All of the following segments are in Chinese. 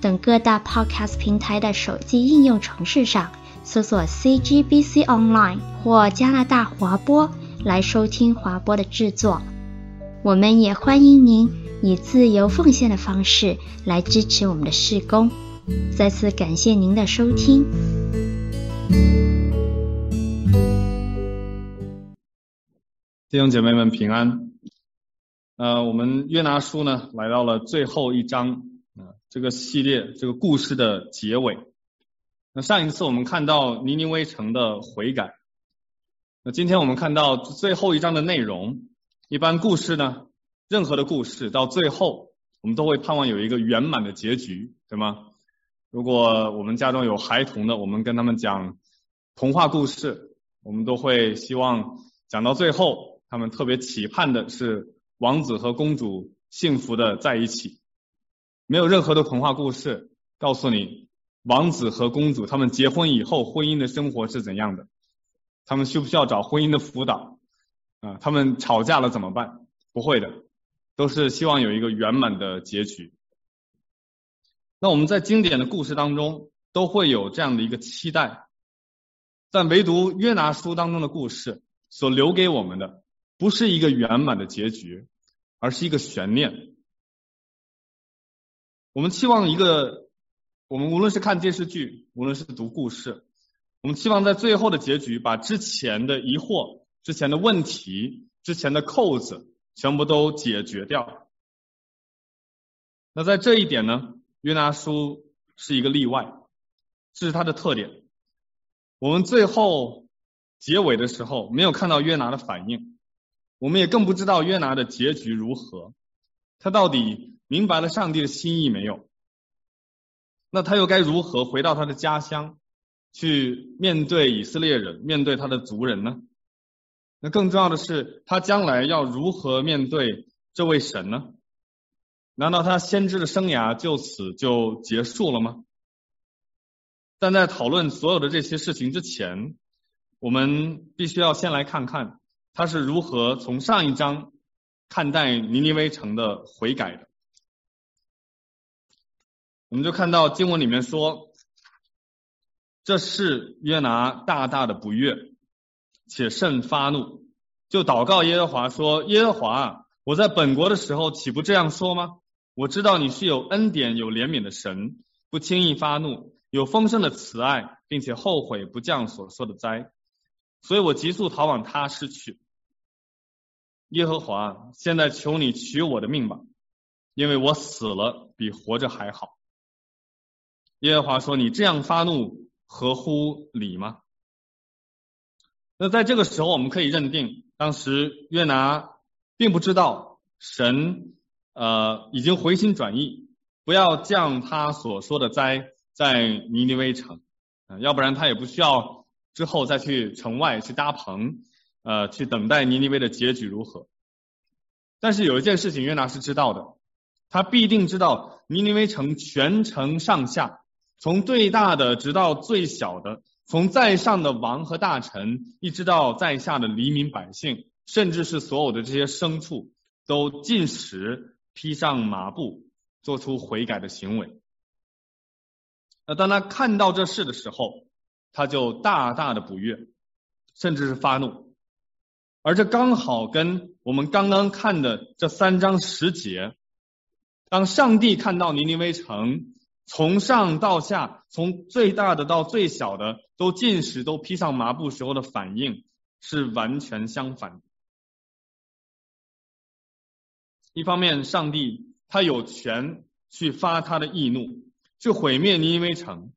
等各大 Podcast 平台的手机应用程式上搜索 CGBC Online 或加拿大华播来收听华播的制作。我们也欢迎您以自由奉献的方式来支持我们的事工。再次感谢您的收听。弟兄姐妹们平安。呃，我们约拿书呢来到了最后一章，这个系列这个故事的结尾。那上一次我们看到尼尼微城的悔改，那今天我们看到最后一章的内容。一般故事呢，任何的故事到最后，我们都会盼望有一个圆满的结局，对吗？如果我们家中有孩童的，我们跟他们讲童话故事，我们都会希望讲到最后。他们特别期盼的是王子和公主幸福的在一起，没有任何的童话故事告诉你王子和公主他们结婚以后婚姻的生活是怎样的，他们需不需要找婚姻的辅导啊？他们吵架了怎么办？不会的，都是希望有一个圆满的结局。那我们在经典的故事当中都会有这样的一个期待，但唯独约拿书当中的故事所留给我们的。不是一个圆满的结局，而是一个悬念。我们期望一个，我们无论是看电视剧，无论是读故事，我们期望在最后的结局，把之前的疑惑、之前的问题、之前的扣子全部都解决掉。那在这一点呢，约拿书是一个例外，这是它的特点。我们最后结尾的时候，没有看到约拿的反应。我们也更不知道约拿的结局如何，他到底明白了上帝的心意没有？那他又该如何回到他的家乡，去面对以色列人，面对他的族人呢？那更重要的是，他将来要如何面对这位神呢？难道他先知的生涯就此就结束了吗？但在讨论所有的这些事情之前，我们必须要先来看看。他是如何从上一章看待尼尼微城的悔改的？我们就看到经文里面说，这事约拿大大的不悦，且甚发怒，就祷告耶和华说：“耶和华，我在本国的时候岂不这样说吗？我知道你是有恩典、有怜悯的神，不轻易发怒，有丰盛的慈爱，并且后悔不降所说的灾，所以我急速逃往他施去。”耶和华，现在求你取我的命吧，因为我死了比活着还好。耶和华说：“你这样发怒合乎理吗？”那在这个时候，我们可以认定，当时约拿并不知道神呃已经回心转意，不要降他所说的灾在尼尼微城，呃，要不然他也不需要之后再去城外去搭棚。呃，去等待尼尼微的结局如何？但是有一件事情约拿是知道的，他必定知道尼尼微城全城上下，从最大的直到最小的，从在上的王和大臣，一直到在下的黎民百姓，甚至是所有的这些牲畜，都尽时披上麻布，做出悔改的行为。那当他看到这事的时候，他就大大的不悦，甚至是发怒。而这刚好跟我们刚刚看的这三章十节，当上帝看到尼尼微城从上到下，从最大的到最小的都尽时都披上麻布时候的反应是完全相反的。一方面，上帝他有权去发他的义怒，去毁灭尼尼微城，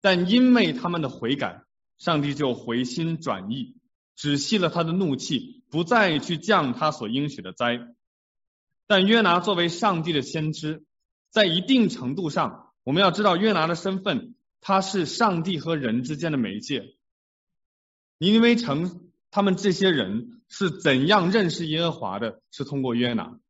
但因为他们的悔改，上帝就回心转意。止息了他的怒气，不再去降他所应许的灾。但约拿作为上帝的先知，在一定程度上我们要知道约拿的身份，他是上帝和人之间的媒介。尼尼微城他们这些人是怎样认识耶和华的？是通过约拿。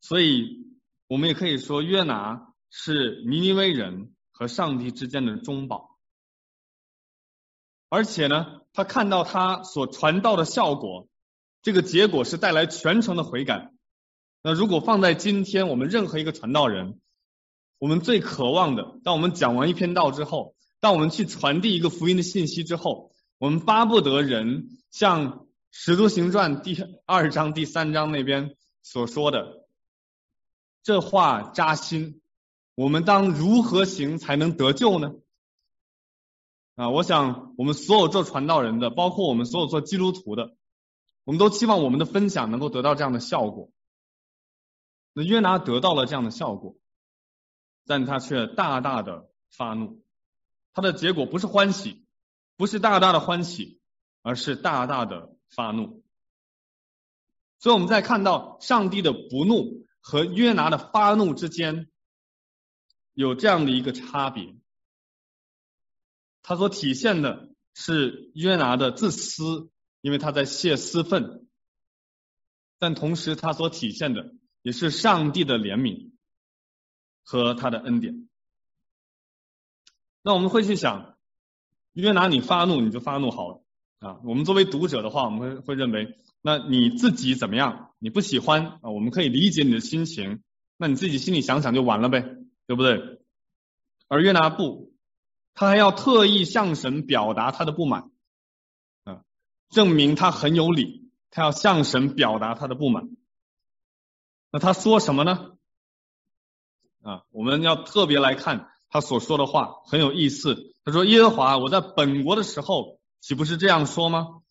所以，我们也可以说，约拿是尼尼微人和上帝之间的中保。而且呢，他看到他所传道的效果，这个结果是带来全城的悔改。那如果放在今天，我们任何一个传道人，我们最渴望的，当我们讲完一篇道之后，当我们去传递一个福音的信息之后，我们巴不得人像《使徒行传》第二章、第三章那边所说的，这话扎心，我们当如何行才能得救呢？啊，我想我们所有做传道人的，包括我们所有做基督徒的，我们都期望我们的分享能够得到这样的效果。那约拿得到了这样的效果，但他却大大的发怒，他的结果不是欢喜，不是大大的欢喜，而是大大的发怒。所以我们在看到上帝的不怒和约拿的发怒之间，有这样的一个差别。他所体现的是约拿的自私，因为他在泄私愤；但同时，他所体现的也是上帝的怜悯和他的恩典。那我们会去想，约拿你发怒，你就发怒好了啊。我们作为读者的话，我们会会认为，那你自己怎么样？你不喜欢啊？我们可以理解你的心情，那你自己心里想想就完了呗，对不对？而约拿不。他还要特意向神表达他的不满，啊，证明他很有理。他要向神表达他的不满。那他说什么呢？啊，我们要特别来看他所说的话，很有意思。他说：“耶和华，我在本国的时候，岂不是这样说吗？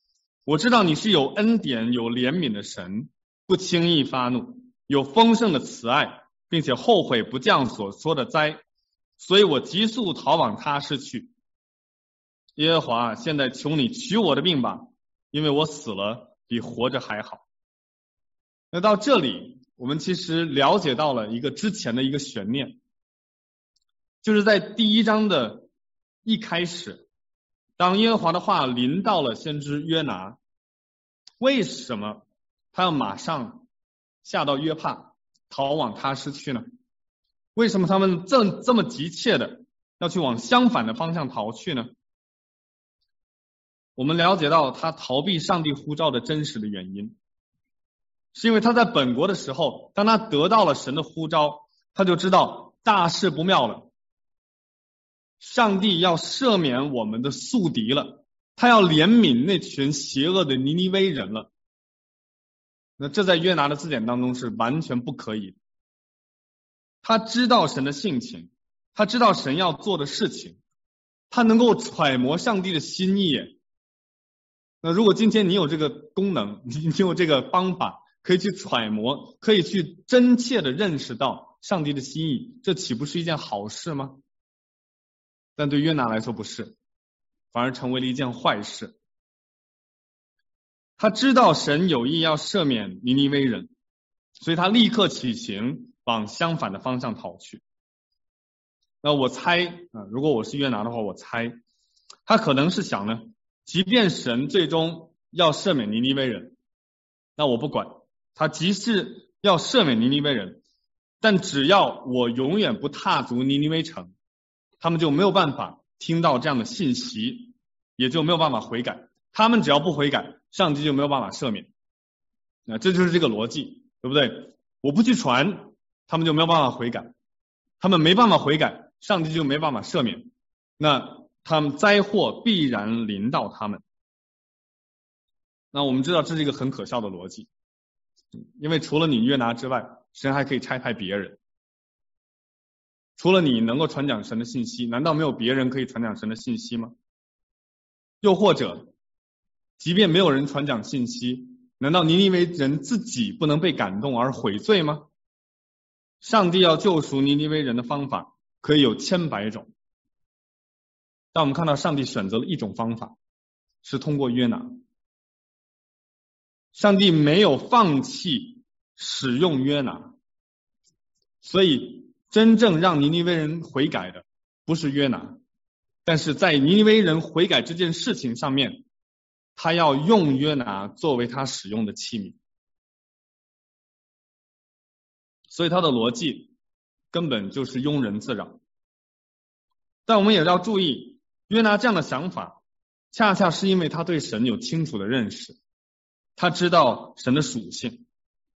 我知道你是有恩典、有怜悯的神，不轻易发怒，有丰盛的慈爱，并且后悔不降所说的灾。”所以我急速逃往他施去。耶和华，现在求你取我的命吧，因为我死了比活着还好。那到这里，我们其实了解到了一个之前的一个悬念，就是在第一章的一开始，当耶和华的话临到了先知约拿，为什么他要马上下到约帕，逃往他施去呢？为什么他们这这么急切的要去往相反的方向逃去呢？我们了解到他逃避上帝呼召的真实的原因，是因为他在本国的时候，当他得到了神的呼召，他就知道大事不妙了，上帝要赦免我们的宿敌了，他要怜悯那群邪恶的尼尼微人了。那这在约拿的字典当中是完全不可以。他知道神的性情，他知道神要做的事情，他能够揣摩上帝的心意。那如果今天你有这个功能，你有这个方法，可以去揣摩，可以去真切的认识到上帝的心意，这岂不是一件好事吗？但对约拿来说不是，反而成为了一件坏事。他知道神有意要赦免尼尼微人，所以他立刻起行。往相反的方向逃去。那我猜啊，如果我是约拿的话，我猜他可能是想呢，即便神最终要赦免尼尼微人，那我不管，他即使要赦免尼尼微人，但只要我永远不踏足尼尼微城，他们就没有办法听到这样的信息，也就没有办法悔改。他们只要不悔改，上帝就没有办法赦免。那这就是这个逻辑，对不对？我不去传。他们就没有办法悔改，他们没办法悔改，上帝就没办法赦免，那他们灾祸必然临到他们。那我们知道这是一个很可笑的逻辑，因为除了你约拿之外，神还可以差派别人。除了你能够传讲神的信息，难道没有别人可以传讲神的信息吗？又或者，即便没有人传讲信息，难道你以为人自己不能被感动而悔罪吗？上帝要救赎尼尼微人的方法可以有千百种，但我们看到上帝选择了一种方法，是通过约拿。上帝没有放弃使用约拿，所以真正让尼尼微人悔改的不是约拿，但是在尼尼微人悔改这件事情上面，他要用约拿作为他使用的器皿，所以他的逻辑根本就是庸人自扰。但我们也要注意，约拿这样的想法，恰恰是因为他对神有清楚的认识，他知道神的属性。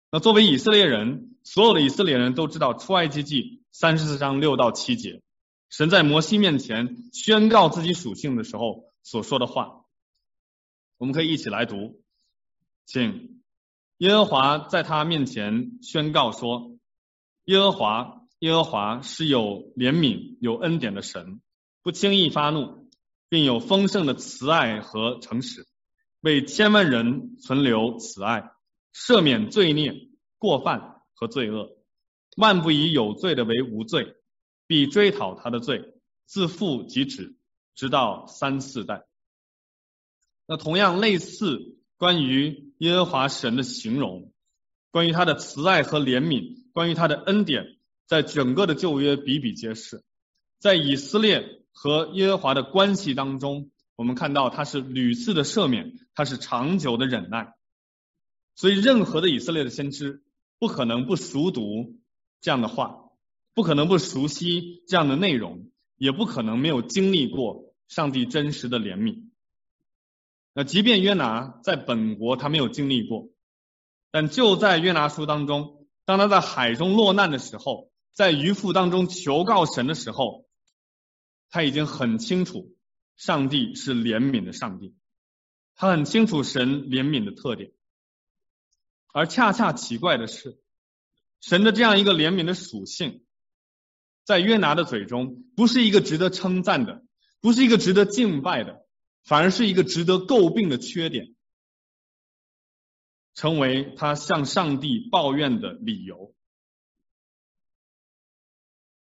那作为以色列人，所有的以色列人都知道出埃及记三十四章六到七节，神在摩西面前宣告自己属性的时候所说的话。我们可以一起来读，请耶和华在他面前宣告说：耶和华。耶和华是有怜悯、有恩典的神，不轻易发怒，并有丰盛的慈爱和诚实，为千万人存留慈爱，赦免罪孽、过犯和罪恶，万不以有罪的为无罪，必追讨他的罪，自父及子，直到三四代。那同样类似关于耶和华神的形容，关于他的慈爱和怜悯，关于他的恩典。在整个的旧约比比皆是，在以色列和耶和华的关系当中，我们看到他是屡次的赦免，他是长久的忍耐，所以任何的以色列的先知不可能不熟读这样的话，不可能不熟悉这样的内容，也不可能没有经历过上帝真实的怜悯。那即便约拿在本国他没有经历过，但就在约拿书当中，当他在海中落难的时候。在渔父当中求告神的时候，他已经很清楚上帝是怜悯的上帝，他很清楚神怜悯的特点。而恰恰奇怪的是，神的这样一个怜悯的属性，在约拿的嘴中不是一个值得称赞的，不是一个值得敬拜的，反而是一个值得诟病的缺点，成为他向上帝抱怨的理由。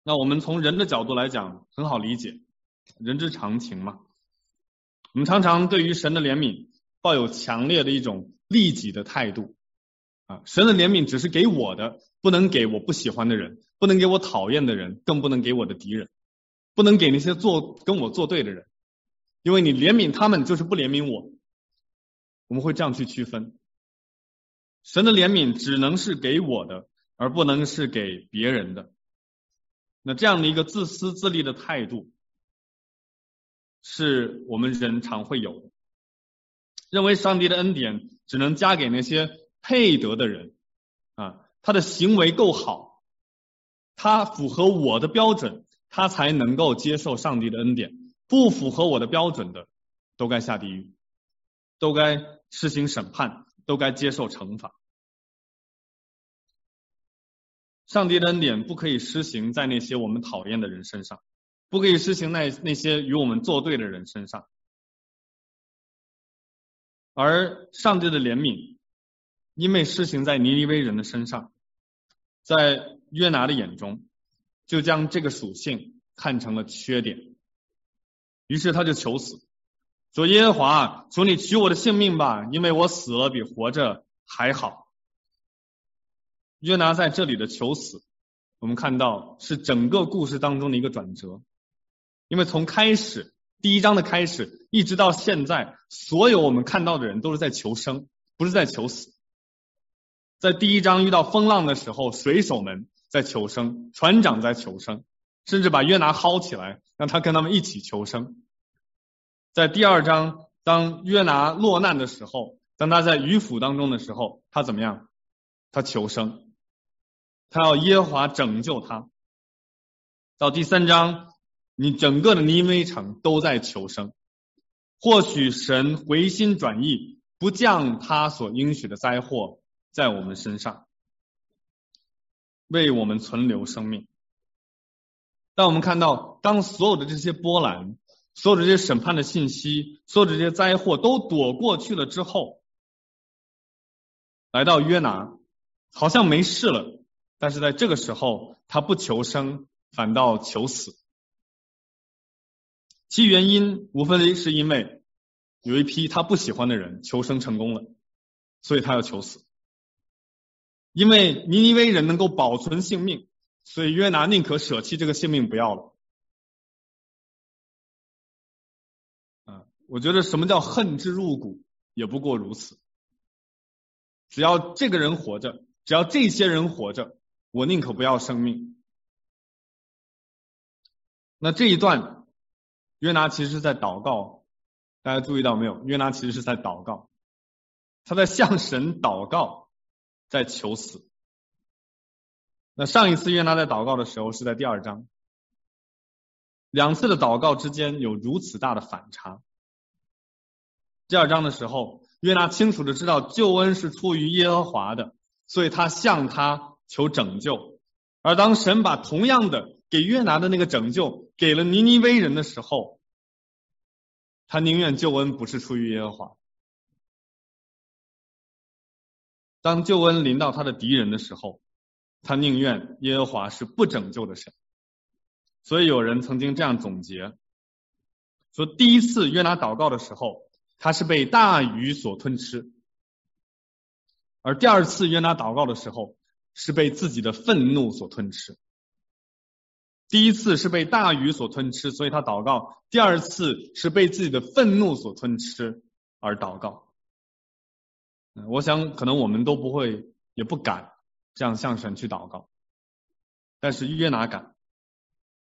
那我们从人的角度来讲，很好理解，人之常情嘛。我们常常对于神的怜悯抱有强烈的一种利己的态度啊，神的怜悯只是给我的，不能给我不喜欢的人，不能给我讨厌的人，更不能给我的敌人，不能给那些做跟我作对的人，因为你怜悯他们就是不怜悯我。我们会这样去区分，神的怜悯只能是给我的，而不能是给别人的。那这样的一个自私自利的态度，是我们人常会有的，认为上帝的恩典只能加给那些配得的人啊，他的行为够好，他符合我的标准，他才能够接受上帝的恩典。不符合我的标准的，都该下地狱，都该施行审判，都该接受惩罚。上帝的恩典不可以施行在那些我们讨厌的人身上，不可以施行在那些与我们作对的人身上。而上帝的怜悯，因为施行在尼尼微人的身上，在约拿的眼中，就将这个属性看成了缺点，于是他就求死，说耶和华，求你取我的性命吧，因为我死了比活着还好。约拿在这里的求死，我们看到是整个故事当中的一个转折，因为从开始第一章的开始，一直到现在，所有我们看到的人都是在求生，不是在求死。在第一章遇到风浪的时候，水手们在求生，船长在求生，甚至把约拿薅起来，让他跟他们一起求生。在第二章，当约拿落难的时候，当他在鱼腹当中的时候，他怎么样？他求生。他要耶华拯救他。到第三章，你整个的尼尼微城都在求生。或许神回心转意，不降他所应许的灾祸在我们身上，为我们存留生命。但我们看到，当所有的这些波澜，所有的这些审判的信息，所有的这些灾祸都躲过去了之后，来到约拿，好像没事了。但是在这个时候，他不求生，反倒求死。其原因无非是因为有一批他不喜欢的人求生成功了，所以他要求死。因为尼尼微人能够保存性命，所以约拿宁可舍弃这个性命不要了。啊，我觉得什么叫恨之入骨，也不过如此。只要这个人活着，只要这些人活着，我宁可不要生命。那这一段，约拿其实是在祷告，大家注意到没有？约拿其实是在祷告，他在向神祷告，在求死。那上一次约拿在祷告的时候是在第二章，两次的祷告之间有如此大的反差。第二章的时候，约拿清楚的知道救恩是出于耶和华的，所以他向他求拯救。而当神把同样的给约拿的那个拯救给了尼尼微人的时候，他宁愿救恩不是出于耶和华。当救恩临到他的敌人的时候，他宁愿耶和华是不拯救的神，所以有人曾经这样总结说：第一次约拿祷告的时候，他是被大鱼所吞吃；而第二次约拿祷告的时候，是被自己的愤怒所吞吃。第一次是被大鱼所吞吃，所以他祷告；第二次是被自己的愤怒所吞吃而祷告。我想，可能我们都不会，也不敢。这样向神去祷告，但是约拿敢，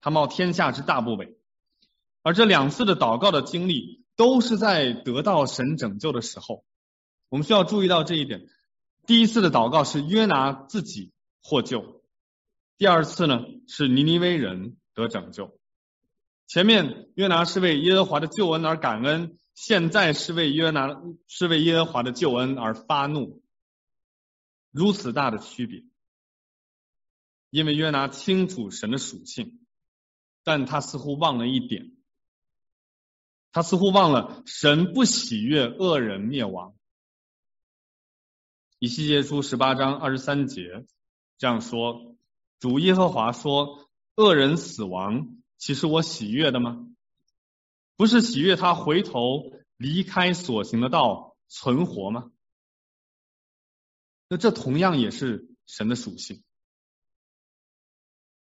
他冒天下之大不韪，而这两次的祷告的经历都是在得到神拯救的时候，我们需要注意到这一点。第一次的祷告是约拿自己获救，第二次呢是尼尼微人得拯救。前面约拿是为耶和华的救恩而感恩，现在是为约拿是为耶和华的救恩而发怒。如此大的区别，因为约拿清楚神的属性，但他似乎忘了一点，他似乎忘了神不喜悦恶人灭亡。以西结书十八章二十三节这样说：“主耶和华说，恶人死亡，岂是我喜悦的吗？不是喜悦他回头离开所行的道，存活吗？”那这同样也是神的属性，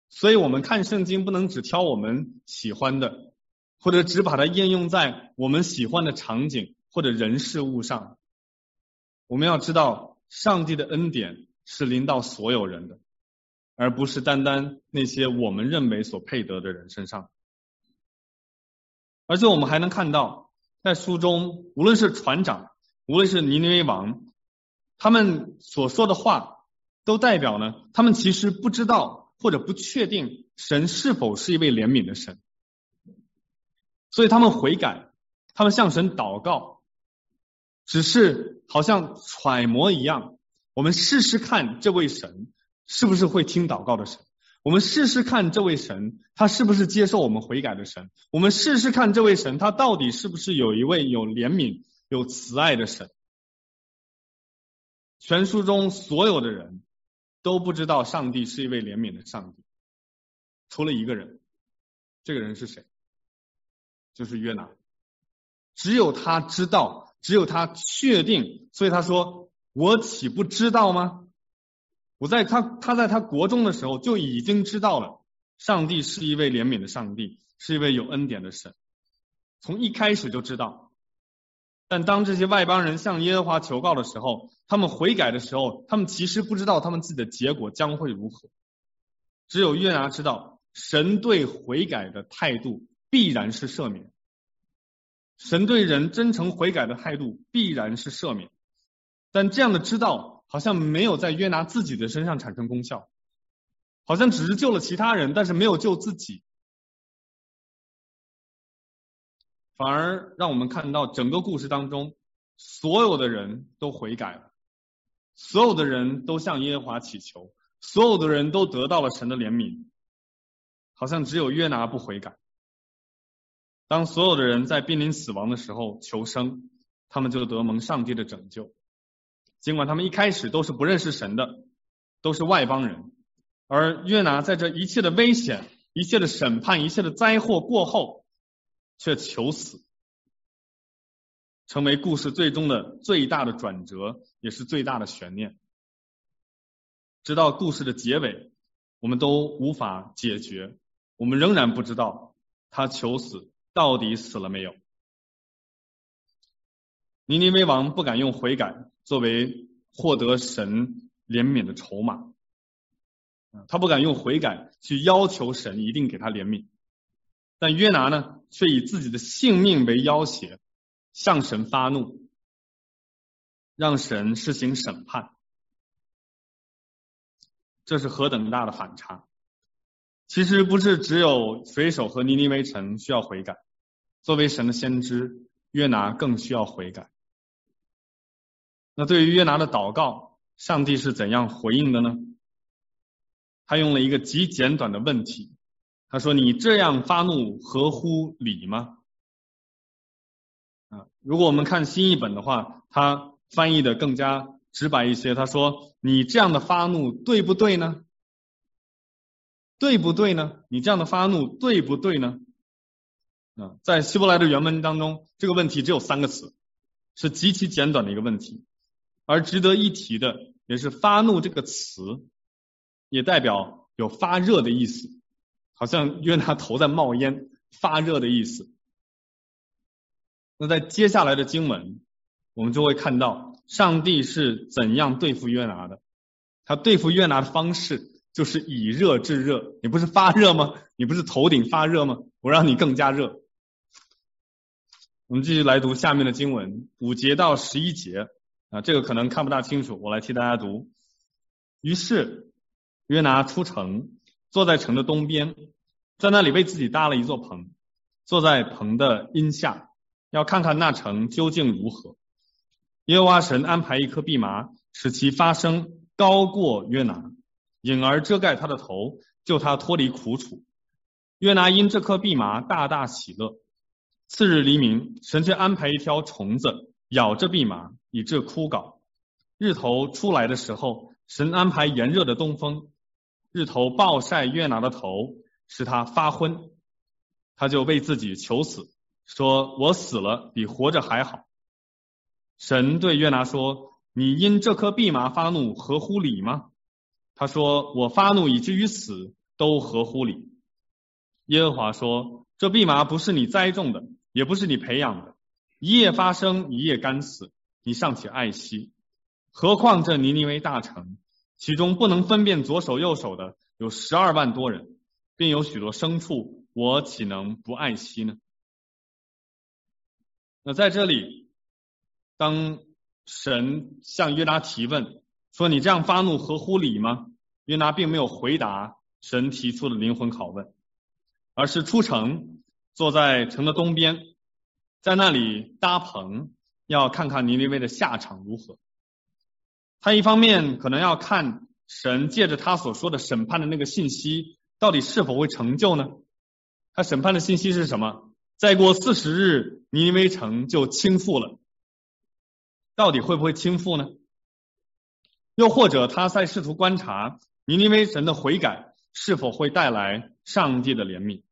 所以我们看圣经不能只挑我们喜欢的，或者只把它应用在我们喜欢的场景或者人事物上。我们要知道，上帝的恩典是临到所有人的，而不是单单那些我们认为所配得的人身上。而且我们还能看到，在书中，无论是船长，无论是尼尼微王。他们所说的话，都代表呢，他们其实不知道或者不确定神是否是一位怜悯的神，所以他们悔改，他们向神祷告，只是好像揣摩一样。我们试试看这位神是不是会听祷告的神，我们试试看这位神他是不是接受我们悔改的神，我们试试看这位神他到底是不是有一位有怜悯、有慈爱的神。全书中所有的人都不知道上帝是一位怜悯的上帝，除了一个人，这个人是谁？就是约拿。只有他知道，只有他确定，所以他说：“我岂不知道吗？我在他他在他国中的时候就已经知道了，上帝是一位怜悯的上帝，是一位有恩典的神，从一开始就知道。”但当这些外邦人向耶和华求告的时候，他们悔改的时候，他们其实不知道他们自己的结果将会如何。只有约拿知道，神对悔改的态度必然是赦免，神对人真诚悔改的态度必然是赦免。但这样的知道好像没有在约拿自己的身上产生功效，好像只是救了其他人，但是没有救自己。反而让我们看到整个故事当中，所有的人都悔改了，所有的人都向耶和华祈求，所有的人都得到了神的怜悯，好像只有约拿不悔改。当所有的人在濒临死亡的时候求生，他们就得蒙上帝的拯救。尽管他们一开始都是不认识神的，都是外邦人，而约拿在这一切的危险、一切的审判、一切的灾祸过后。却求死，成为故事最终的最大的转折，也是最大的悬念。直到故事的结尾，我们都无法解决，我们仍然不知道他求死到底死了没有。尼尼微王不敢用悔改作为获得神怜悯的筹码，他不敢用悔改去要求神一定给他怜悯，但约拿呢，却以自己的性命为要挟，向神发怒，让神施行审判。这是何等大的反差！其实不是只有水手和尼尼微城需要悔改，作为神的先知，约拿更需要悔改。那对于约拿的祷告，上帝是怎样回应的呢？他用了一个极简短的问题，他说：“你这样发怒合乎理吗？”啊，如果我们看新译本的话，他翻译的更加。直白一些，他说：“你这样的发怒对不对呢？对不对呢？你这样的发怒对不对呢？”啊，在希伯来的原文当中，这个问题只有三个词，是极其简短的一个问题。而值得一提的，也是“发怒”这个词，也代表有发热的意思，好像约拿头在冒烟，发热的意思。那在接下来的经文，我们就会看到。上帝是怎样对付约拿的？他对付约拿的方式就是以热制热。你不是发热吗？你不是头顶发热吗？我让你更加热。我们继续来读下面的经文，五节到十一节啊，这个可能看不大清楚，我来替大家读。于是约拿出城，坐在城的东边，在那里为自己搭了一座棚，坐在棚的荫下，要看看那城究竟如何。耶和华神安排一棵蓖麻，使其发生高过约拿，影儿遮盖他的头，救他脱离苦楚。约拿因这棵蓖麻大大喜乐。次日黎明，神却安排一条虫子咬着蓖麻，以致枯槁。日头出来的时候，神安排炎热的东风，日头暴晒约拿的头，使他发昏。他就为自己求死，说：“我死了比活着还好。”神对约拿说：“你因这棵蓖麻发怒，合乎理吗？”他说：“我发怒以至于死，都合乎理。”耶和华说：“这蓖麻不是你栽种的，也不是你培养的，一夜发生，一夜干死，你尚且爱惜，何况这尼尼微大城，其中不能分辨左手右手的有十二万多人，并有许多牲畜，我岂能不爱惜呢？”那在这里。当神向约拿提问说：“你这样发怒合乎理吗？”约拿并没有回答神提出的灵魂拷问，而是出城，坐在城的东边，在那里搭棚，要看看尼尼微的下场如何。他一方面可能要看神借着他所说的审判的那个信息到底是否会成就呢？他审判的信息是什么？再过四十日，尼尼微城就倾覆了。到底会不会倾覆呢？又或者他在试图观察尼尼微神的悔改是否会带来上帝的怜悯？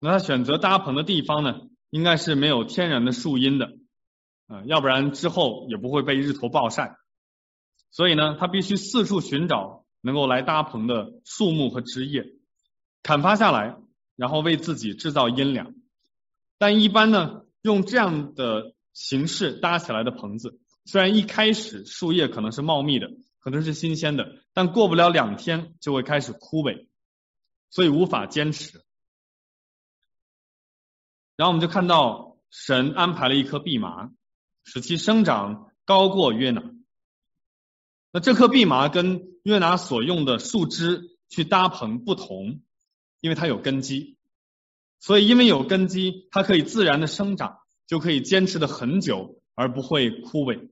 那他选择搭棚的地方呢，应该是没有天然的树荫的啊，要不然之后也不会被日头暴晒。所以呢，他必须四处寻找能够来搭棚的树木和枝叶，砍伐下来，然后为自己制造阴凉。但一般呢，用这样的。形式搭起来的棚子，虽然一开始树叶可能是茂密的，可能是新鲜的，但过不了两天就会开始枯萎，所以无法坚持。然后我们就看到神安排了一棵蓖麻，使其生长高过约拿。那这棵蓖麻跟约拿所用的树枝去搭棚不同，因为它有根基，所以因为有根基，它可以自然的生长。就可以坚持的很久而不会枯萎。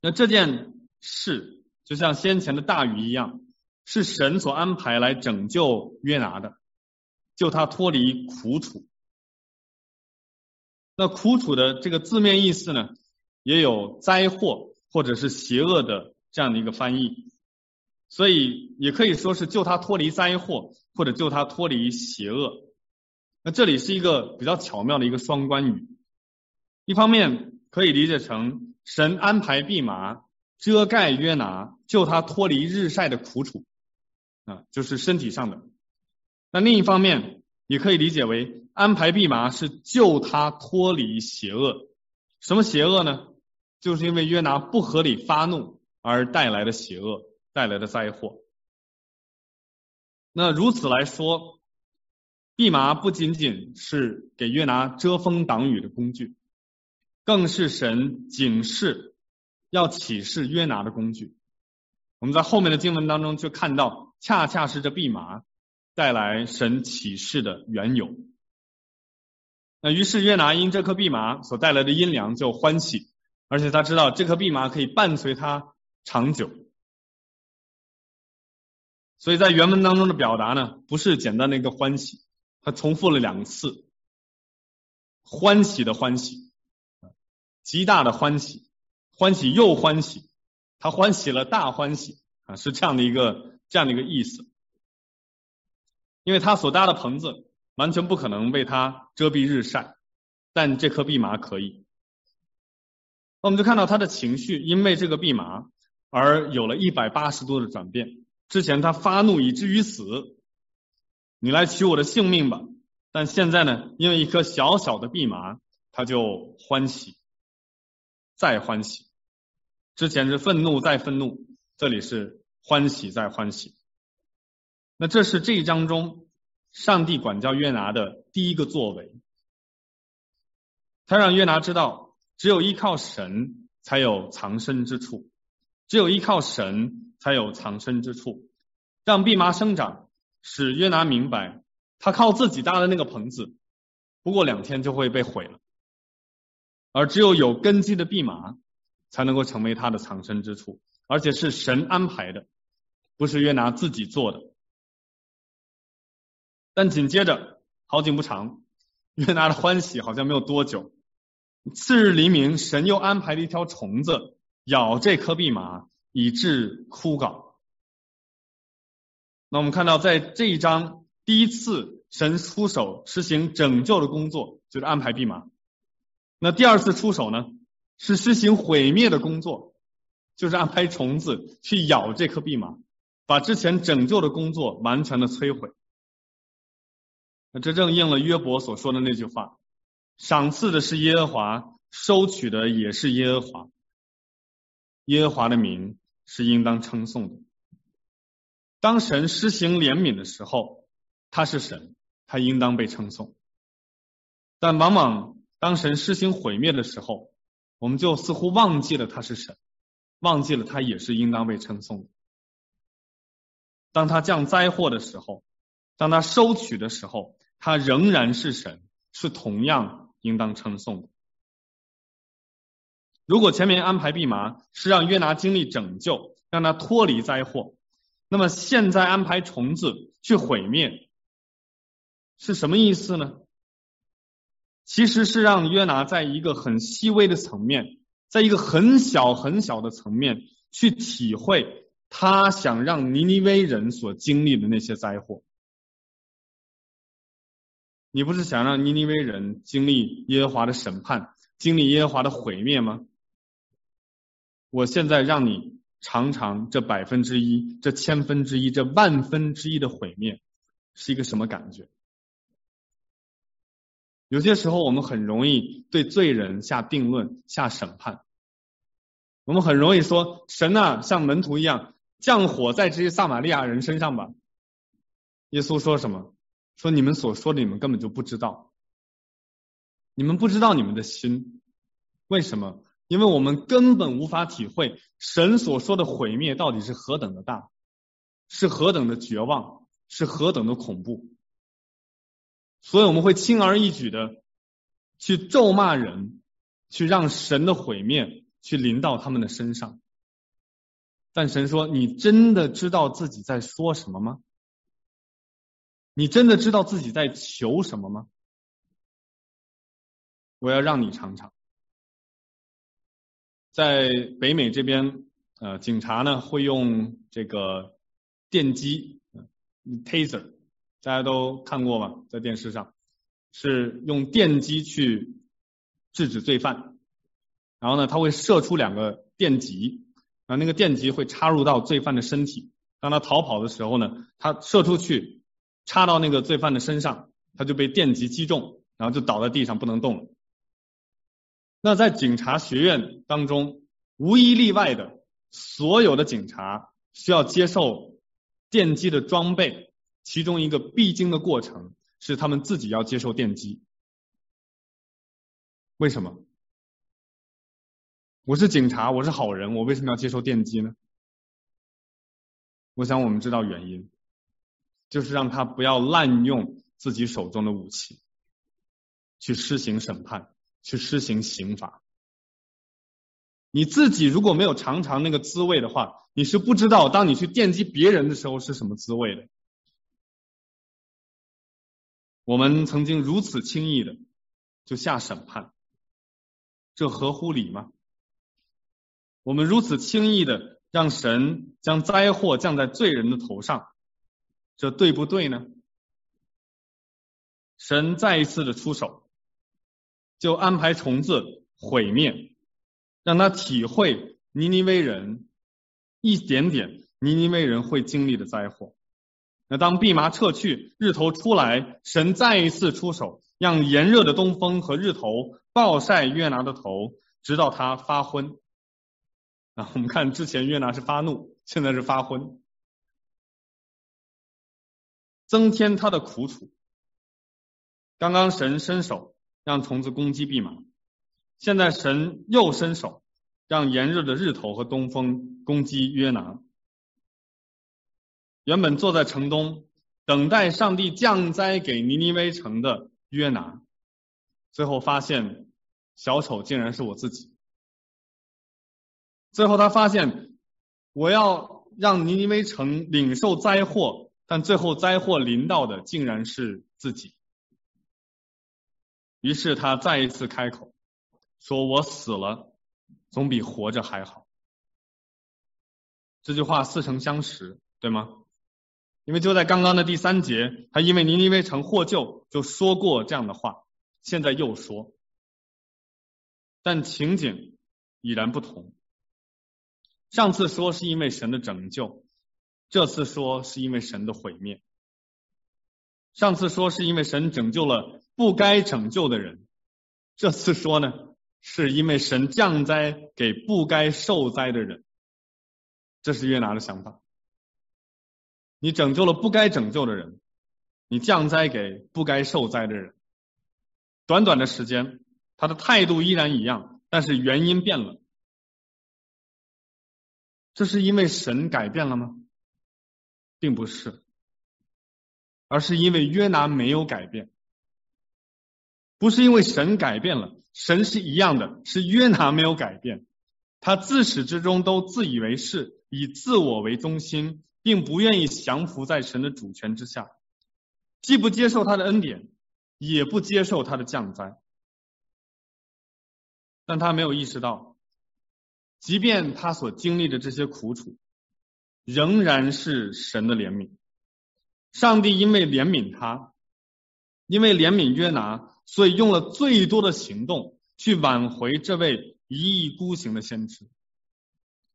那这件事就像先前的大雨一样，是神所安排来拯救约拿的，救他脱离苦楚。那苦楚的这个字面意思呢，也有灾祸或者是邪恶的这样的一个翻译，所以也可以说是救他脱离灾祸，或者救他脱离邪恶。那这里是一个比较巧妙的一个双关语，一方面可以理解成神安排蓖麻遮盖约拿，救他脱离日晒的苦楚，啊，就是身体上的。那另一方面，也可以理解为安排蓖麻是救他脱离邪恶。什么邪恶呢？就是因为约拿不合理发怒而带来的邪恶，带来的灾祸。那如此来说，蓖麻不仅仅是给约拿遮风挡雨的工具，更是神警示要启示约拿的工具。我们在后面的经文当中就看到，恰恰是这蓖麻带来神启示的缘由。那于是约拿因这颗蓖麻所带来的阴凉就欢喜，而且他知道这颗蓖麻可以伴随他长久。所以在原文当中的表达呢，不是简单的一个欢喜。他重复了两次，欢喜的欢喜，极大的欢喜，欢喜又欢喜，他欢喜了大欢喜啊，是这样的一个这样的一个意思。因为他所搭的棚子完全不可能为他遮蔽日晒，但这颗蓖麻可以。那我们就看到他的情绪因为这个蓖麻而有了一百八十度的转变。之前他发怒以至于死。你来取我的性命吧！但现在呢，因为一颗小小的蓖麻，他就欢喜，再欢喜。之前是愤怒再愤怒，这里是欢喜再欢喜。那这是这一章中上帝管教约拿的第一个作为，他让约拿知道，只有依靠神才有藏身之处，只有依靠神才有藏身之处，让蓖麻生长。使约拿明白，他靠自己搭的那个棚子，不过两天就会被毁了，而只有有根基的蓖麻，才能够成为他的藏身之处，而且是神安排的，不是约拿自己做的。但紧接着，好景不长，约拿的欢喜好像没有多久，次日黎明，神又安排了一条虫子咬这颗蓖麻，以致枯槁。那我们看到，在这一章第一次神出手实行拯救的工作，就是安排蓖麻。那第二次出手呢，是实行毁灭的工作，就是安排虫子去咬这颗蓖麻，把之前拯救的工作完全的摧毁。这正应了约伯所说的那句话：赏赐的是耶和华，收取的也是耶和华。耶和华的名是应当称颂的。当神施行怜悯的时候，他是神，他应当被称颂。但往往当神施行毁灭的时候，我们就似乎忘记了他是神，忘记了他也是应当被称颂的。当他降灾祸的时候，当他收取的时候，他仍然是神，是同样应当称颂的。如果前面安排蓖麻是让约拿经历拯救，让他脱离灾祸。那么现在安排虫子去毁灭是什么意思呢？其实是让约拿在一个很细微的层面，在一个很小很小的层面去体会他想让尼尼微人所经历的那些灾祸。你不是想让尼尼微人经历耶和华的审判，经历耶和华的毁灭吗？我现在让你。尝尝这百分之一、这千分之一、这万分之一的毁灭，是一个什么感觉？有些时候我们很容易对罪人下定论、下审判。我们很容易说：“神啊，像门徒一样降火在这些撒玛利亚人身上吧。”耶稣说什么？说你们所说的，你们根本就不知道，你们不知道你们的心，为什么？因为我们根本无法体会神所说的毁灭到底是何等的大，是何等的绝望，是何等的恐怖，所以我们会轻而易举的去咒骂人，去让神的毁灭去临到他们的身上。但神说：“你真的知道自己在说什么吗？你真的知道自己在求什么吗？我要让你尝尝。”在北美这边，呃，警察呢会用这个电击，taser，大家都看过吧？在电视上是用电击去制止罪犯，然后呢，他会射出两个电极，啊，那个电极会插入到罪犯的身体，当他逃跑的时候呢，他射出去，插到那个罪犯的身上，他就被电击击中，然后就倒在地上不能动了。那在警察学院当中，无一例外的，所有的警察需要接受电击的装备，其中一个必经的过程是他们自己要接受电击。为什么？我是警察，我是好人，我为什么要接受电击呢？我想我们知道原因，就是让他不要滥用自己手中的武器，去施行审判，去施行刑罚。你自己如果没有尝尝那个滋味的话，你是不知道当你去电击别人的时候是什么滋味的。我们曾经如此轻易的就下审判，这合乎理吗？我们如此轻易的。让神将灾祸降在罪人的头上，这对不对呢？神再一次的出手，就安排虫子毁灭，让他体会尼尼微人一点点尼尼微人会经历的灾祸。那当蓖麻撤去，日头出来，神再一次出手，让炎热的东风和日头暴晒约拿的头，直到他发昏。啊，我们看之前约拿是发怒，现在是发昏，增添他的苦楚。刚刚神伸手让虫子攻击蓖麻，现在神又伸手让炎热的日头和东风攻击约拿。原本坐在城东等待上帝降灾给尼尼微城的约拿，最后发现小丑竟然是我自己。最后他发现，我要让尼尼微城领受灾祸，但最后灾祸临到的竟然是自己。于是他再一次开口，说我死了，总比活着还好。这句话似曾相识，对吗？因为就在刚刚的第三节，他因为尼尼微城获救，就说过这样的话，现在又说，但情景已然不同。上次说是因为神的拯救，这次说是因为神的毁灭。上次说是因为神拯救了不该拯救的人，这次说呢，是因为神降灾给不该受灾的人。这是约拿的想法。你拯救了不该拯救的人，你降灾给不该受灾的人。短短的时间，他的态度依然一样，但是原因变了。这是因为神改变了吗？并不是，而是因为约拿没有改变。不是因为神改变了，神是一样的，是约拿没有改变。他自始至终都自以为是，以自我为中心，并不愿意降服在神的主权之下，既不接受他的恩典，也不接受他的降灾。但他没有意识到。即便他所经历的这些苦楚，仍然是神的怜悯。上帝因为怜悯他，因为怜悯约拿，所以用了最多的行动去挽回这位一意孤行的先知。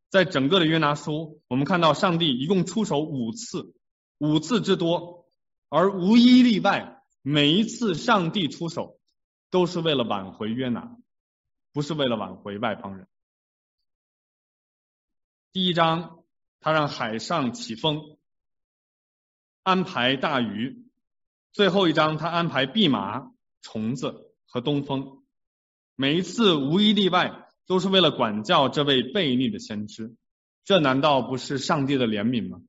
在整个的约拿书，我们看到上帝一共出手五次，五次之多，而无一例外，每一次上帝出手都是为了挽回约拿，不是为了挽回外邦人。第一章，他让海上起风，安排大鱼；最后一章，他安排蓖麻、虫子和东风。每一次无一例外，都是为了管教这位悖逆的先知。这难道不是上帝的怜悯吗？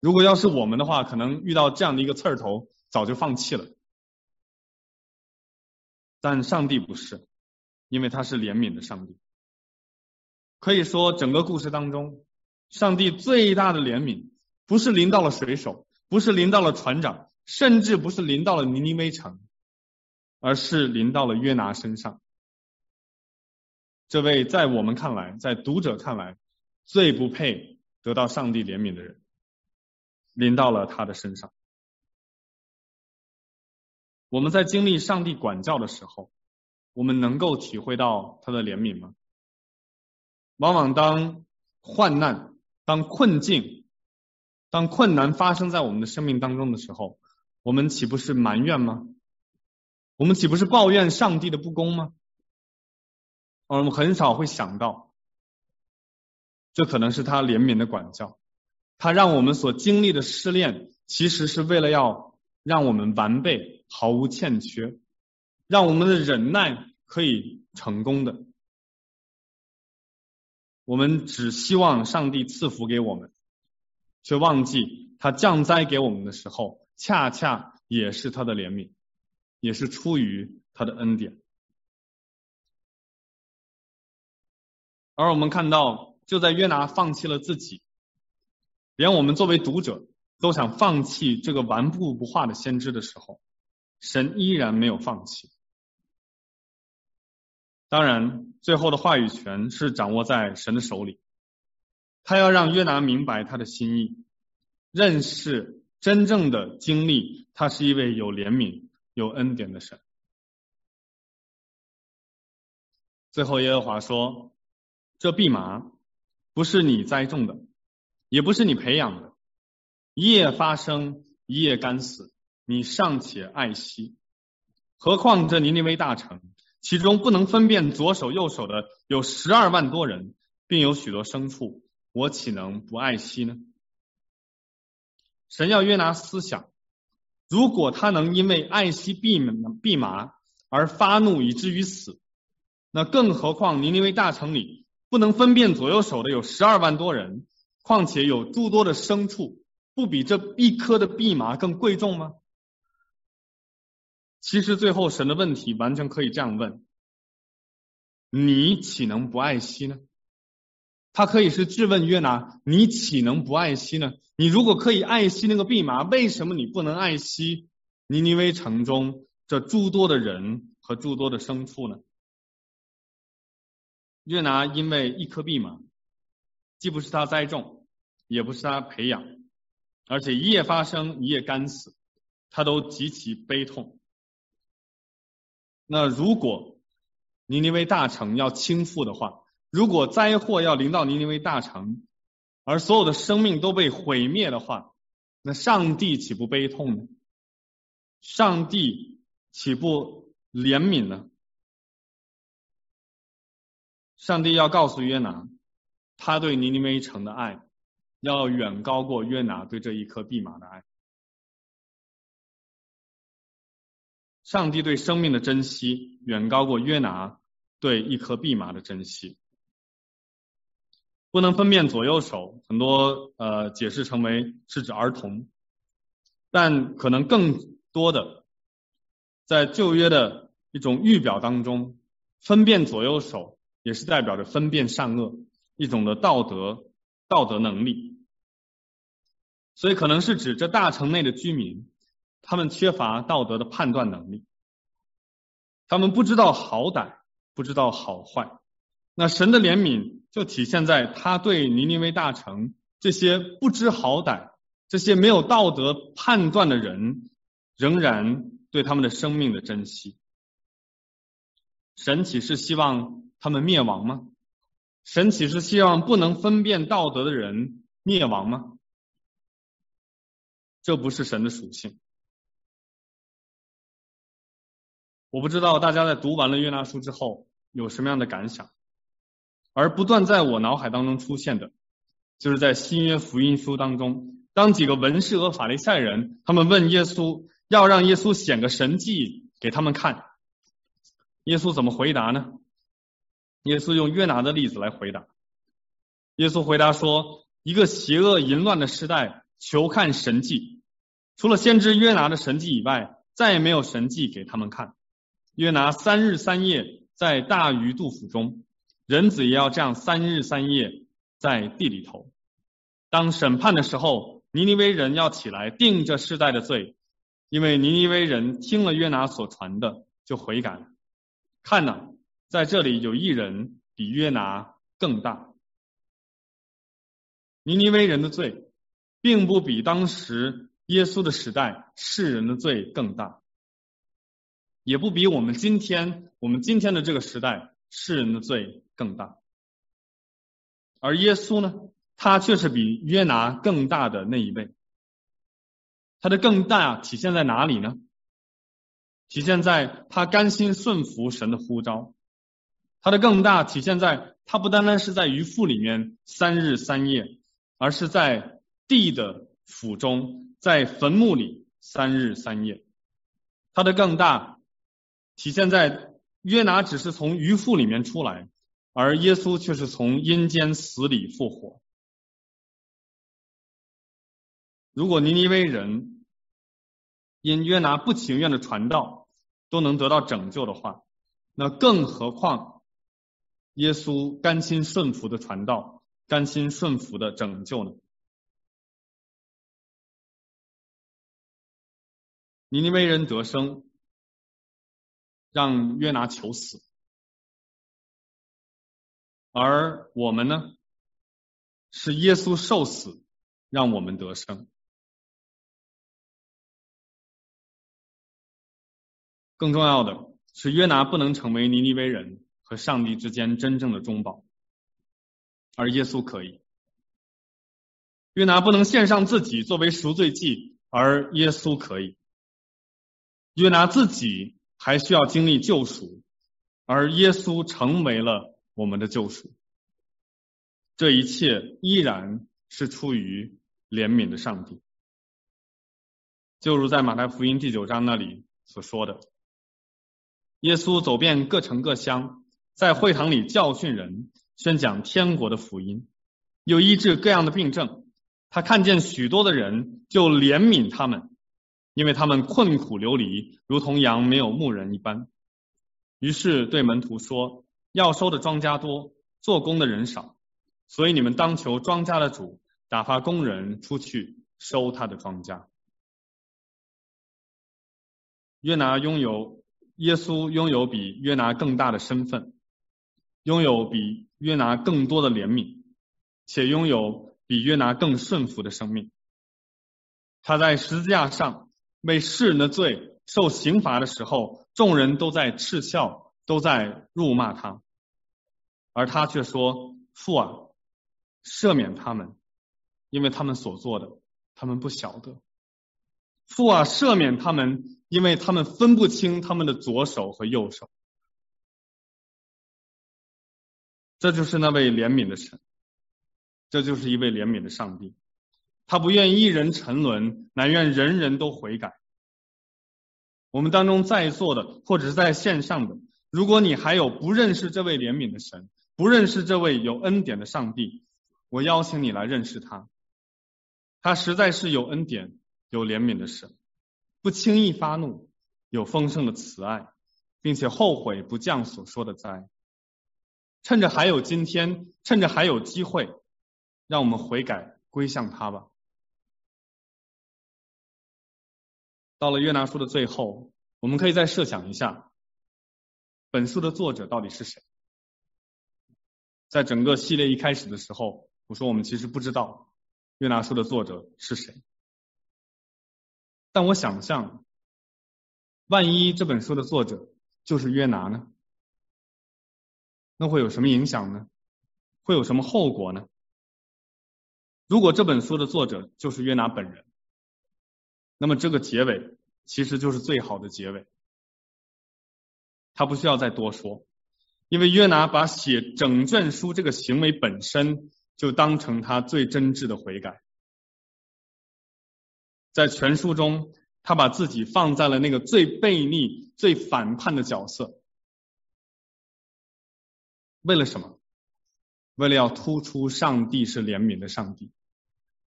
如果要是我们的话，可能遇到这样的一个刺儿头，早就放弃了。但上帝不是，因为他是怜悯的上帝。可以说，整个故事当中，上帝最大的怜悯，不是临到了水手，不是临到了船长，甚至不是临到了尼尼微城，而是临到了约拿身上。这位在我们看来，在读者看来，最不配得到上帝怜悯的人，临到了他的身上。我们在经历上帝管教的时候，我们能够体会到他的怜悯吗？往往当患难当困境、当困难发生在我们的生命当中的时候，我们岂不是埋怨吗？我们岂不是抱怨上帝的不公吗？而我们很少会想到，这可能是他怜悯的管教，他让我们所经历的试炼，其实是为了要让我们完备，毫无欠缺，让我们的忍耐可以成功的。我们只希望上帝赐福给我们，却忘记他降灾给我们的时候，恰恰也是他的怜悯，也是出于他的恩典。而我们看到，就在约拿放弃了自己，连我们作为读者都想放弃这个顽固不化的先知的时候，神依然没有放弃。当然，最后的话语权是掌握在神的手里。他要让约拿明白他的心意，认识真正的经历，他是一位有怜悯、有恩典的神。最后，耶和华说：“这蓖麻不是你栽种的，也不是你培养的，一夜发生，一夜干死，你尚且爱惜，何况这尼尼微大城？”其中不能分辨左手右手的有十二万多人，并有许多牲畜，我岂能不爱惜呢？神要约拿思想，如果他能因为爱惜蓖蓖麻而发怒以至于死，那更何况尼尼微大城里不能分辨左右手的有十二万多人，况且有诸多的牲畜，不比这一颗的蓖麻更贵重吗？其实最后神的问题完全可以这样问：你岂能不爱惜呢？他可以是质问约拿：你岂能不爱惜呢？你如果可以爱惜那个蓖麻，为什么你不能爱惜尼尼微城中这诸多的人和诸多的牲畜呢？约拿因为一颗蓖麻，既不是他栽种，也不是他培养，而且一夜发生，一夜干死，他都极其悲痛。那如果尼尼微大城要倾覆的话，如果灾祸要临到尼尼微大城，而所有的生命都被毁灭的话，那上帝岂不悲痛呢？上帝岂不怜悯呢？上帝要告诉约拿，他对尼尼微城的爱，要远高过约拿对这一颗蓖麻的爱。上帝对生命的珍惜远高过约拿对一颗蓖麻的珍惜。不能分辨左右手，很多呃解释成为是指儿童，但可能更多的在旧约的一种预表当中，分辨左右手也是代表着分辨善恶一种的道德道德能力，所以可能是指这大城内的居民。他们缺乏道德的判断能力，他们不知道好歹，不知道好坏。那神的怜悯就体现在他对尼尼微大城这些不知好歹、这些没有道德判断的人，仍然对他们的生命的珍惜。神岂是希望他们灭亡吗？神岂是希望不能分辨道德的人灭亡吗？这不是神的属性。我不知道大家在读完了约拿书之后有什么样的感想，而不断在我脑海当中出现的，就是在新约福音书当中，当几个文士和法利赛人他们问耶稣，要让耶稣显个神迹给他们看，耶稣怎么回答呢？耶稣用约拿的例子来回答。耶稣回答说：一个邪恶淫乱的时代，求看神迹，除了先知约拿的神迹以外，再也没有神迹给他们看。约拿三日三夜在大鱼肚腹中，人子也要这样三日三夜在地里头。当审判的时候，尼尼微人要起来定这世代的罪，因为尼尼微人听了约拿所传的就悔改。看哪，在这里有一人比约拿更大。尼尼微人的罪，并不比当时耶稣的时代世人的罪更大。也不比我们今天我们今天的这个时代世人的罪更大，而耶稣呢，他却是比约拿更大的那一位。他的更大体现在哪里呢？体现在他甘心顺服神的呼召。他的更大体现在他不单单是在鱼腹里面三日三夜，而是在地的府中，在坟墓里三日三夜。他的更大体现在约拿只是从鱼腹里面出来，而耶稣却是从阴间死里复活。如果尼尼微人因约拿不情愿的传道都能得到拯救的话，那更何况耶稣甘心顺服的传道，甘心顺服的拯救呢？尼尼微人得生，让约拿求死，而我们呢，是耶稣受死，让我们得生。更重要的是，约拿不能成为尼尼微人和上帝之间真正的中保，而耶稣可以。约拿不能献上自己作为赎罪祭，而耶稣可以。约拿自己还需要经历救赎，而耶稣成为了我们的救赎。这一切依然是出于怜悯的上帝，就如在马太福音第九章那里所说的。耶稣走遍各城各乡，在会堂里教训人，宣讲天国的福音，又医治各样的病症。他看见许多的人，就怜悯他们，因为他们困苦流离，如同羊没有牧人一般。于是对门徒说：“要收的庄稼多，做工的人少，所以你们当求庄稼的主打发工人出去收他的庄稼。”约拿拥有。耶稣拥有比约拿更大的身份，拥有比约拿更多的怜悯，且拥有比约拿更顺服的生命。他在十字架上为世人的罪受刑罚的时候，众人都在嗤笑，都在辱骂他，而他却说：“父啊，赦免他们，因为他们所做的，他们不晓得。”父啊，赦免他们。因为他们分不清他们的左手和右手，这就是那位怜悯的神，这就是一位怜悯的上帝。他不愿一人沉沦，乃愿人人都悔改。我们当中在座的，或者是在线上的，如果你还有不认识这位怜悯的神，不认识这位有恩典的上帝，我邀请你来认识他。他实在是有恩典、有怜悯的神。不轻易发怒，有丰盛的慈爱，并且后悔不降所说的灾。趁着还有今天，趁着还有机会，让我们悔改归向他吧。到了约拿书的最后，我们可以再设想一下，本书的作者到底是谁？在整个系列一开始的时候，我说我们其实不知道约拿书的作者是谁。但我想象，万一这本书的作者就是约拿呢？那会有什么影响呢？会有什么后果呢？如果这本书的作者就是约拿本人，那么这个结尾其实就是最好的结尾。他不需要再多说，因为约拿把写整卷书这个行为本身就当成他最真挚的悔改。在全书中，他把自己放在了那个最悖逆、最反叛的角色，为了什么？为了要突出上帝是怜悯的上帝，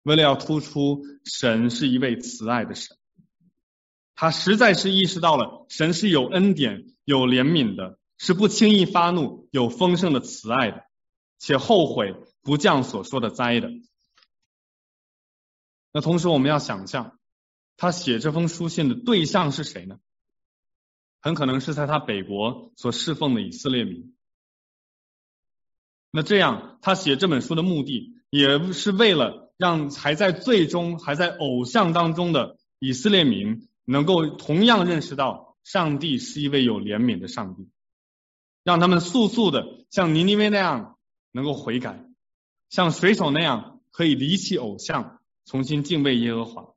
为了要突出神是一位慈爱的神。他实在是意识到了神是有恩典、有怜悯的，是不轻易发怒、有丰盛的慈爱的，且后悔不降所说的灾的。那同时，我们要想象。他写这封书信的对象是谁呢？很可能是在他北国所侍奉的以色列民。那这样，他写这本书的目的，也是为了让还在最终、还在偶像当中的以色列民，能够同样认识到上帝是一位有怜悯的上帝，让他们速速的像尼尼微那样能够悔改，像水手那样可以离弃偶像，重新敬畏耶和华。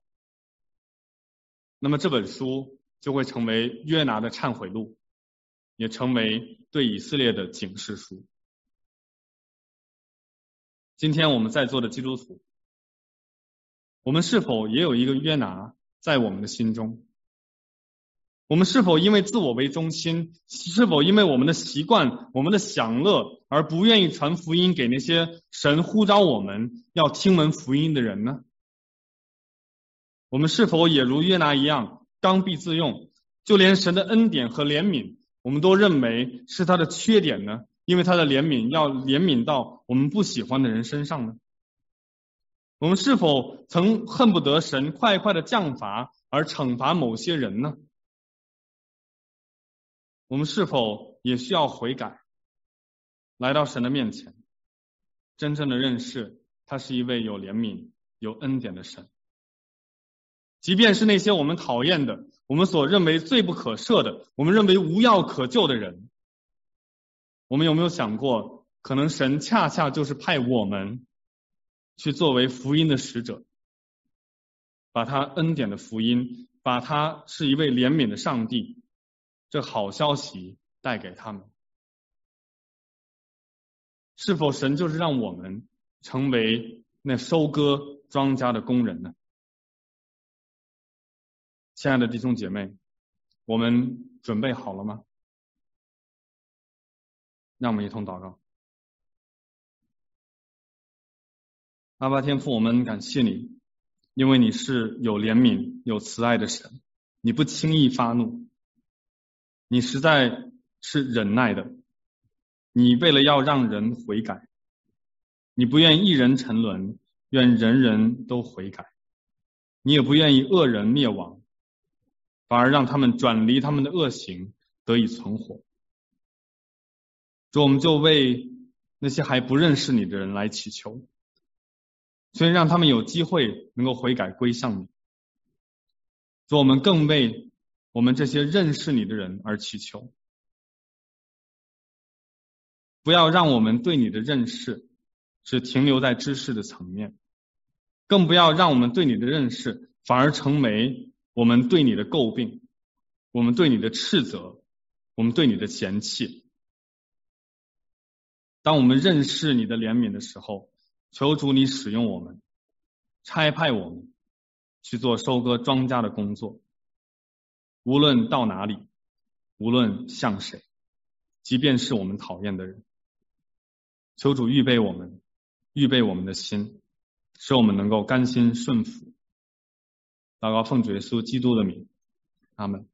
那么这本书就会成为约拿的忏悔录，也成为对以色列的警示书。今天我们在座的基督徒，我们是否也有一个约拿在我们的心中？我们是否因为自我为中心，是否因为我们的习惯、我们的享乐而不愿意传福音给那些神呼召我们要听闻福音的人呢？我们是否也如约拿一样刚愎自用，就连神的恩典和怜悯，我们都认为是他的缺点呢？因为他的怜悯要怜悯到我们不喜欢的人身上呢？我们是否曾恨不得神快快的降罚而惩罚某些人呢？我们是否也需要悔改，来到神的面前，真正的认识他是一位有怜悯、有恩典的神。即便是那些我们讨厌的、我们所认为罪不可赦的、我们认为无药可救的人，我们有没有想过，可能神恰恰就是派我们去作为福音的使者，把他恩典的福音，把他是一位怜悯的上帝。这好消息带给他们，是否神就是让我们成为那收割庄稼的工人呢？亲爱的弟兄姐妹，我们准备好了吗？让我们一同祷告。阿爸天父，我们感谢你，因为你是有怜悯、有慈爱的神，你不轻易发怒。你实在是忍耐的，你为了要让人悔改，你不愿一人沉沦，愿人人都悔改，你也不愿意恶人灭亡，反而让他们转离他们的恶行，得以存活。主，我们就为那些还不认识你的人来祈求，所以让他们有机会能够悔改归向你。主，我们更为。我们这些认识你的人而祈求，不要让我们对你的认识只停留在知识的层面，更不要让我们对你的认识反而成为我们对你的诟病，我们对你的斥责，我们对你的嫌弃。当我们认识你的怜悯的时候，求主你使用我们，差派我们去做收割庄稼的工作。无论到哪里，无论向谁，即便是我们讨厌的人，求主预备我们，预备我们的心，使我们能够甘心顺服。祷告奉主耶稣基督的名，阿门。